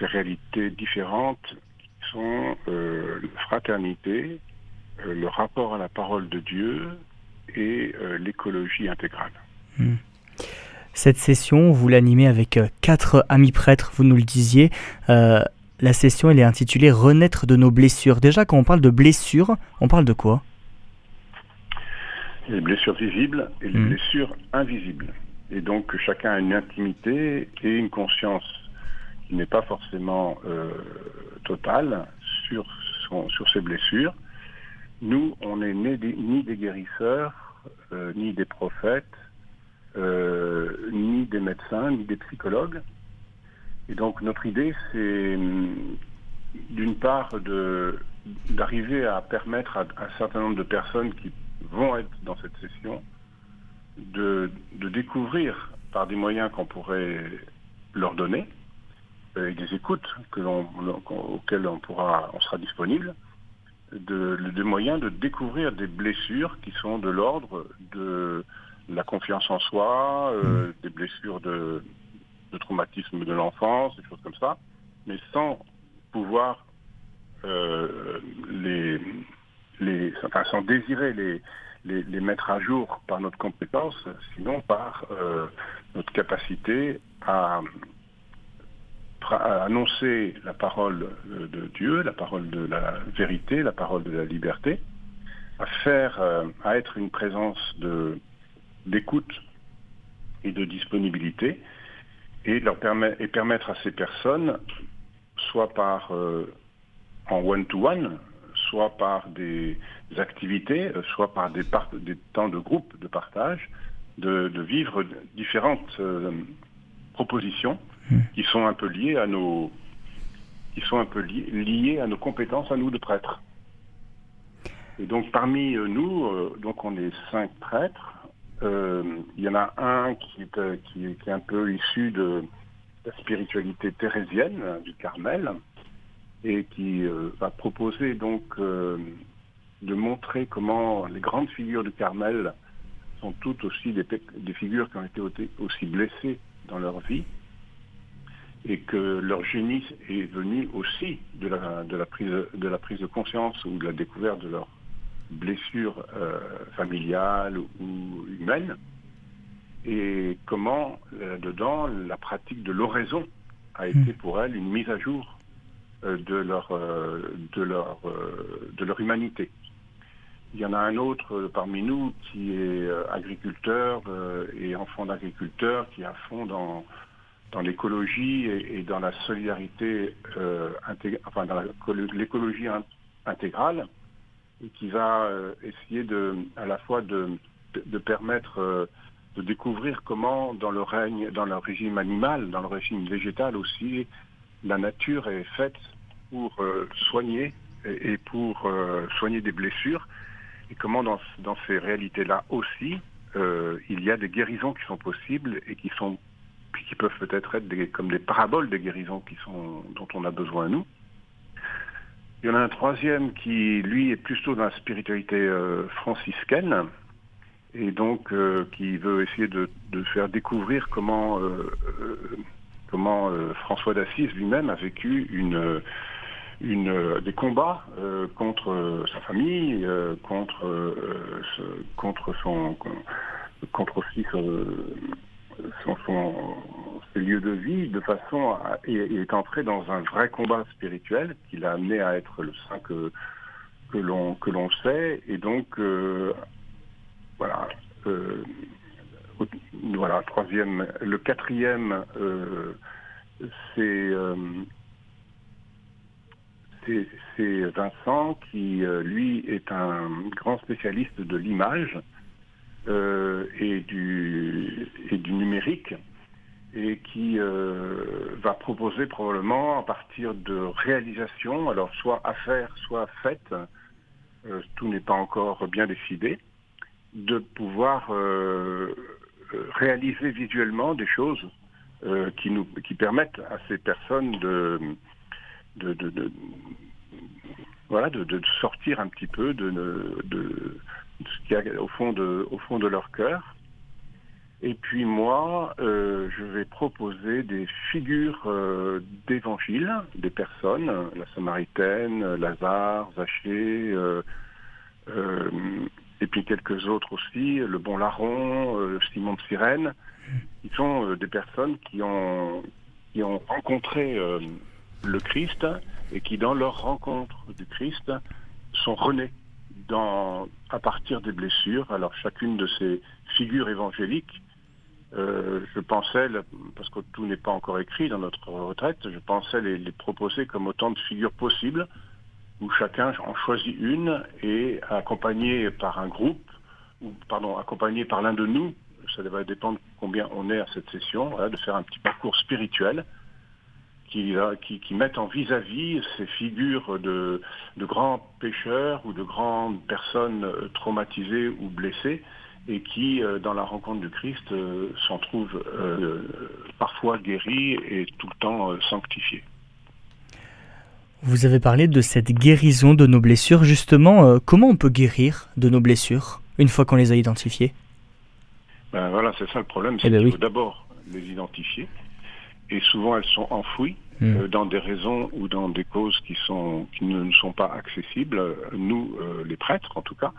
réalités différentes qui sont euh, la fraternité, euh, le rapport à la parole de Dieu et euh, l'écologie intégrale. Hmm. Cette session, vous l'animez avec quatre amis prêtres, vous nous le disiez. la session, elle est intitulée Renaître de nos blessures. Déjà, quand on parle de blessures, on parle de quoi? Les blessures visibles et les mmh. blessures invisibles. Et donc chacun a une intimité et une conscience qui n'est pas forcément euh, totale sur, sur ses blessures. Nous, on n'est ni des guérisseurs, euh, ni des prophètes, euh, ni des médecins, ni des psychologues. Et donc notre idée, c'est d'une part d'arriver à permettre à, un certain nombre de personnes qui vont être dans cette session, de, découvrir par des moyens qu'on pourrait leur donner, et des écoutes que auxquelles on, pourra, on sera disponible, de, moyens de découvrir des blessures qui sont de l'ordre de la confiance en soi, euh, des blessures de, de traumatisme de l'enfance, des choses comme ça, mais sans pouvoir euh, les, les, enfin, sans désirer les, les, les, mettre à jour par notre compétence, sinon par euh, notre capacité à, à, annoncer la parole de Dieu, la parole de la vérité, la parole de la liberté, à faire, euh, à être une présence de d'écoute et de disponibilité, et leur permet, et permettre à ces personnes, soit par euh, en one-to-one, soit par des activités, euh, soit par des, des, temps de groupe de partage, de, de vivre différentes euh, propositions qui sont un peu liées à nos qui sont un peu li liées à nos compétences à nous de prêtres. Et donc parmi nous, euh, donc on est cinq prêtres. Euh, il y en a un qui est, qui est, qui est un peu issu de la spiritualité thérésienne du Carmel et qui euh, va proposer donc euh, de montrer comment les grandes figures du Carmel sont toutes aussi des, des, figures qui ont été aussi blessées dans leur vie et que leur génie est venu aussi de la, de la, prise, de la prise de conscience ou de la découverte de leur blessures euh, familiales ou humaines, et comment, euh, dedans, la pratique de l'oraison a été pour elles une mise à jour euh, de, leur, de, leur, de leur humanité. Il y en a un autre parmi nous qui est agriculteur et enfant d'agriculteur, qui est à fond dans, dans l'écologie et, dans la solidarité, enfin dans l'écologie intégrale et qui va euh, essayer de, à la fois de, de, permettre euh, de découvrir comment dans le règne, dans le régime animal, dans le régime végétal aussi, la nature est faite pour euh, soigner et, pour euh, soigner des blessures et comment dans, dans ces réalités-là aussi, euh, il y a des guérisons qui sont possibles et qui sont qui peuvent peut-être être des, comme des paraboles de guérisons qui sont dont on a besoin nous. Il y en a un troisième qui, lui, est plutôt dans la spiritualité euh, franciscaine et donc qui veut essayer de, de, faire découvrir comment, comment François d'Assise lui-même a vécu une, une, des combats contre sa famille, contre, ce, contre, son, contre aussi ses lieux de vie de façon à, et, et, est entré dans un vrai combat spirituel qui l'a amené à être le saint que l'on que l'on sait. Et donc euh, voilà euh, voilà troisième. Le quatrième euh, c'est c'est Vincent qui lui est un grand spécialiste de l'image euh, et, du, et du numérique et qui euh, va proposer probablement à partir de réalisations, alors soit à faire, soit faites, euh, tout n'est pas encore bien décidé, de pouvoir euh, réaliser visuellement des choses euh, qui nous qui permettent à ces personnes de de, de, de voilà de, de, sortir un petit peu de, de ce qu'il y a au fond de, au fond de leur cœur. Et puis moi, euh, je vais proposer des figures euh, d'évangile, des personnes, la Samaritaine, Lazare, Zachée, euh, euh, et puis quelques autres aussi, le bon larron, euh, Simon de Sirène, qui sont euh, des personnes qui ont, rencontré le Christ et qui, dans leur rencontre du Christ, sont renés dans, à partir des blessures. Alors chacune de ces figures évangéliques, euh, je pensais, parce que tout n'est pas encore écrit dans notre retraite, je pensais les, proposer comme autant de figures possibles, où chacun en choisit une et accompagné par un groupe, ou pardon, accompagné par l'un de nous, ça va dépendre combien on est à cette session, de faire un petit parcours spirituel qui, qui, en vis-à-vis -vis ces figures de, grands pécheurs ou de grandes personnes traumatisées ou blessées et qui, euh, dans la rencontre du Christ, euh, s'en trouvent euh, parfois guéris et tout le temps euh, sanctifiés. Vous avez parlé de cette guérison de nos blessures. Justement, comment on peut guérir de nos blessures une fois qu'on les a identifiées? Ben voilà, c'est ça le problème. Eh C'est ben qu'il oui. faut d'abord les identifier. Et souvent, elles sont enfouies Mm. euh, dans des raisons ou dans des causes qui, sont, qui ne nous sont pas accessibles, euh, nous, euh, les prêtres en tout cas.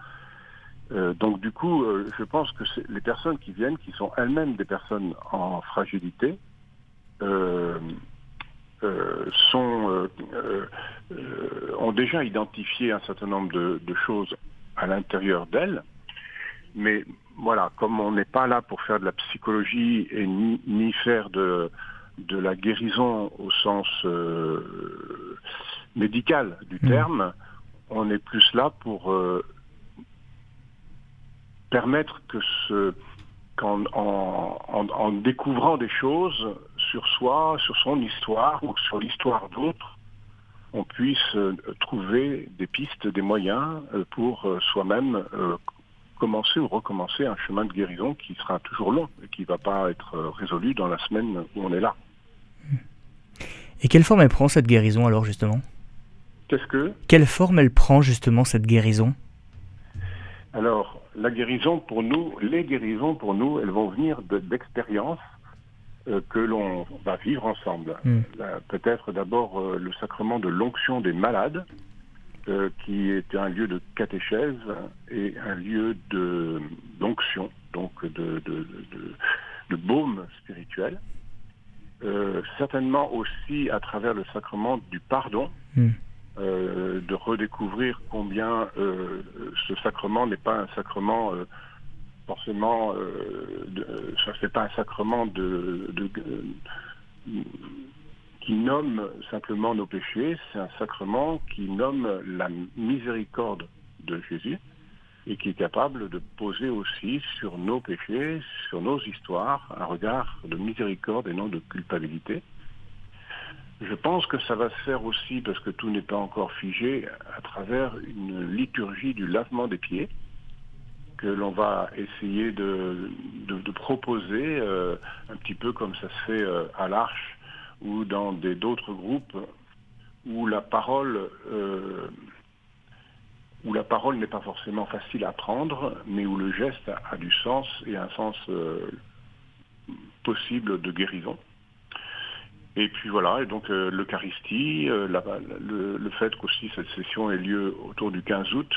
Euh, donc du coup, euh, je pense que c'est les personnes qui viennent, qui sont elles-mêmes des personnes en fragilité, euh, sont, euh, euh, ont déjà identifié un certain nombre de, de choses à l'intérieur d'elles. Mais voilà, comme on n'est pas là pour faire de la psychologie et ni, ni faire de, de la guérison au sens euh, médical du Mhm. terme, on est plus là pour euh, permettre que ce qu'en en, en- en découvrant des choses sur soi, sur son histoire ou sur l'histoire d'autres, on puisse euh, trouver des pistes, des moyens euh, pour euh, soi-même commencer ou recommencer un chemin de guérison qui sera toujours long et qui ne va pas être résolu dans la semaine où on est là. Et quelle forme elle prend cette guérison alors justement? Qu'est-ce que? Quelle forme elle prend justement cette guérison? Alors, la guérison pour nous, les guérisons pour nous, elles vont venir de- d'expériences que l'on va vivre ensemble. Mm. Là, Peut-être d'abord euh, le sacrement de l'onction des malades, euh, qui est un lieu de catéchèse et un lieu de d'onction, donc de, de, de- de baume spirituel. Euh, certainement aussi à travers le sacrement du pardon, Mm. euh, de redécouvrir combien euh, ce sacrement n'est pas un sacrement euh, forcément, euh, de, ça pas un sacrement qui nomme simplement nos péchés, c'est un sacrement qui nomme la miséricorde de Jésus et qui est capable de poser aussi sur nos péchés, sur nos histoires, un regard de miséricorde et non de culpabilité. Je pense que ça va se faire aussi, parce que tout n'est pas encore figé, à travers une liturgie du lavement des pieds que l'on va essayer de, proposer, euh, un petit peu comme ça se fait euh, à l'Arche ou dans d'autres groupes où la parole euh, où la parole n'est pas forcément facile à prendre, mais où le geste a, du sens et un sens possible de guérison. Et puis voilà, et donc l'Eucharistie, le fait qu'aussi cette session ait lieu autour du 15 août,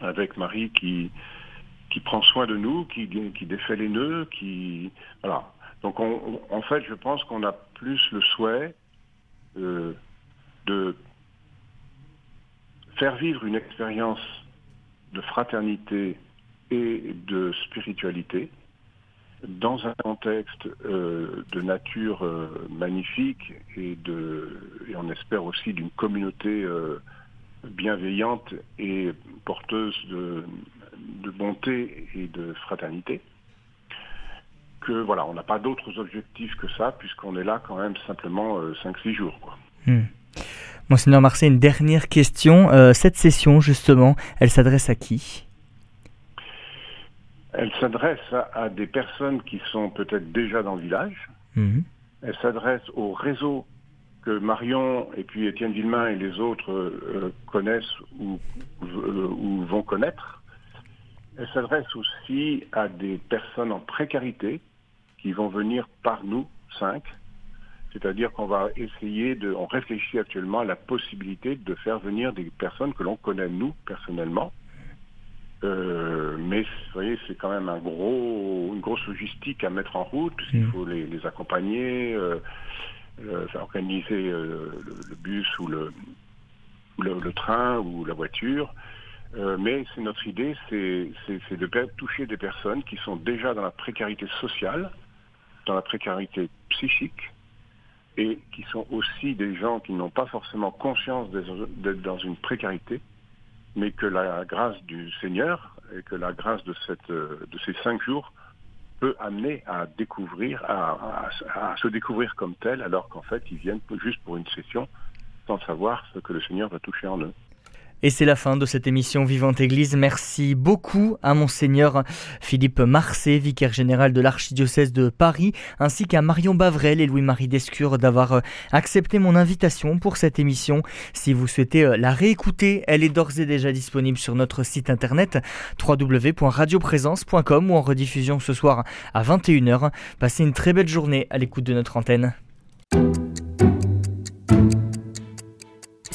avec Marie qui, qui prend soin de nous, qui, qui défait les nœuds, qui... Voilà. Donc on- en fait, je pense qu'on a plus le souhait euh, de faire vivre une expérience de fraternité et de spiritualité dans un contexte euh, de nature euh, magnifique et, de, et on espère aussi d'une communauté bienveillante et porteuse de, de bonté et de fraternité. Que voilà, on n'a pas d'autres objectifs que ça, puisqu'on est là quand même simplement 5-6 jours. Quoi. Hmm. Monseigneur Marseille, une dernière question. Euh, cette session, justement, elle s'adresse à qui? Elle s'adresse à, à des personnes qui sont peut-être déjà dans le village. Mhm. Elle s'adresse au réseau que Marion et puis Étienne Villemain et les autres euh, connaissent ou, euh, ou vont connaître. Elle s'adresse aussi à des personnes en précarité qui vont venir par nous, cinq. C'est-à-dire qu'on va essayer de, on réfléchit actuellement à la possibilité de faire venir des personnes que l'on connaît nous personnellement. Euh, mais vous voyez, c'est quand même un gros, une grosse logistique à mettre en route puisqu'il Mm. faut les, les accompagner, euh, euh, organiser euh, le, le bus ou le, le, train ou la voiture. Euh, mais c'est notre idée, c'est de toucher des personnes qui sont déjà dans la précarité sociale, dans la précarité psychique, et qui sont aussi des gens qui n'ont pas forcément conscience d'être d'être dans une précarité, mais que la grâce du Seigneur et que la grâce de, cette, euh, de ces cinq jours peut amener à découvrir, à, se découvrir comme tel, alors qu'en fait ils viennent juste pour une session sans savoir ce que le Seigneur va toucher en eux. Et c'est la fin de cette émission Vivante Église. Merci beaucoup à Monseigneur Philippe Marcet, vicaire général de l'archidiocèse de Paris, ainsi qu'à Marion Bavrel et Louis-Marie Descure d'avoir euh, accepté mon invitation pour cette émission. Si vous souhaitez euh, la réécouter, elle est d'ores et déjà disponible sur notre site internet www.radioprésence.com ou en rediffusion ce soir à 21h. Passez une très belle journée à l'écoute de notre antenne.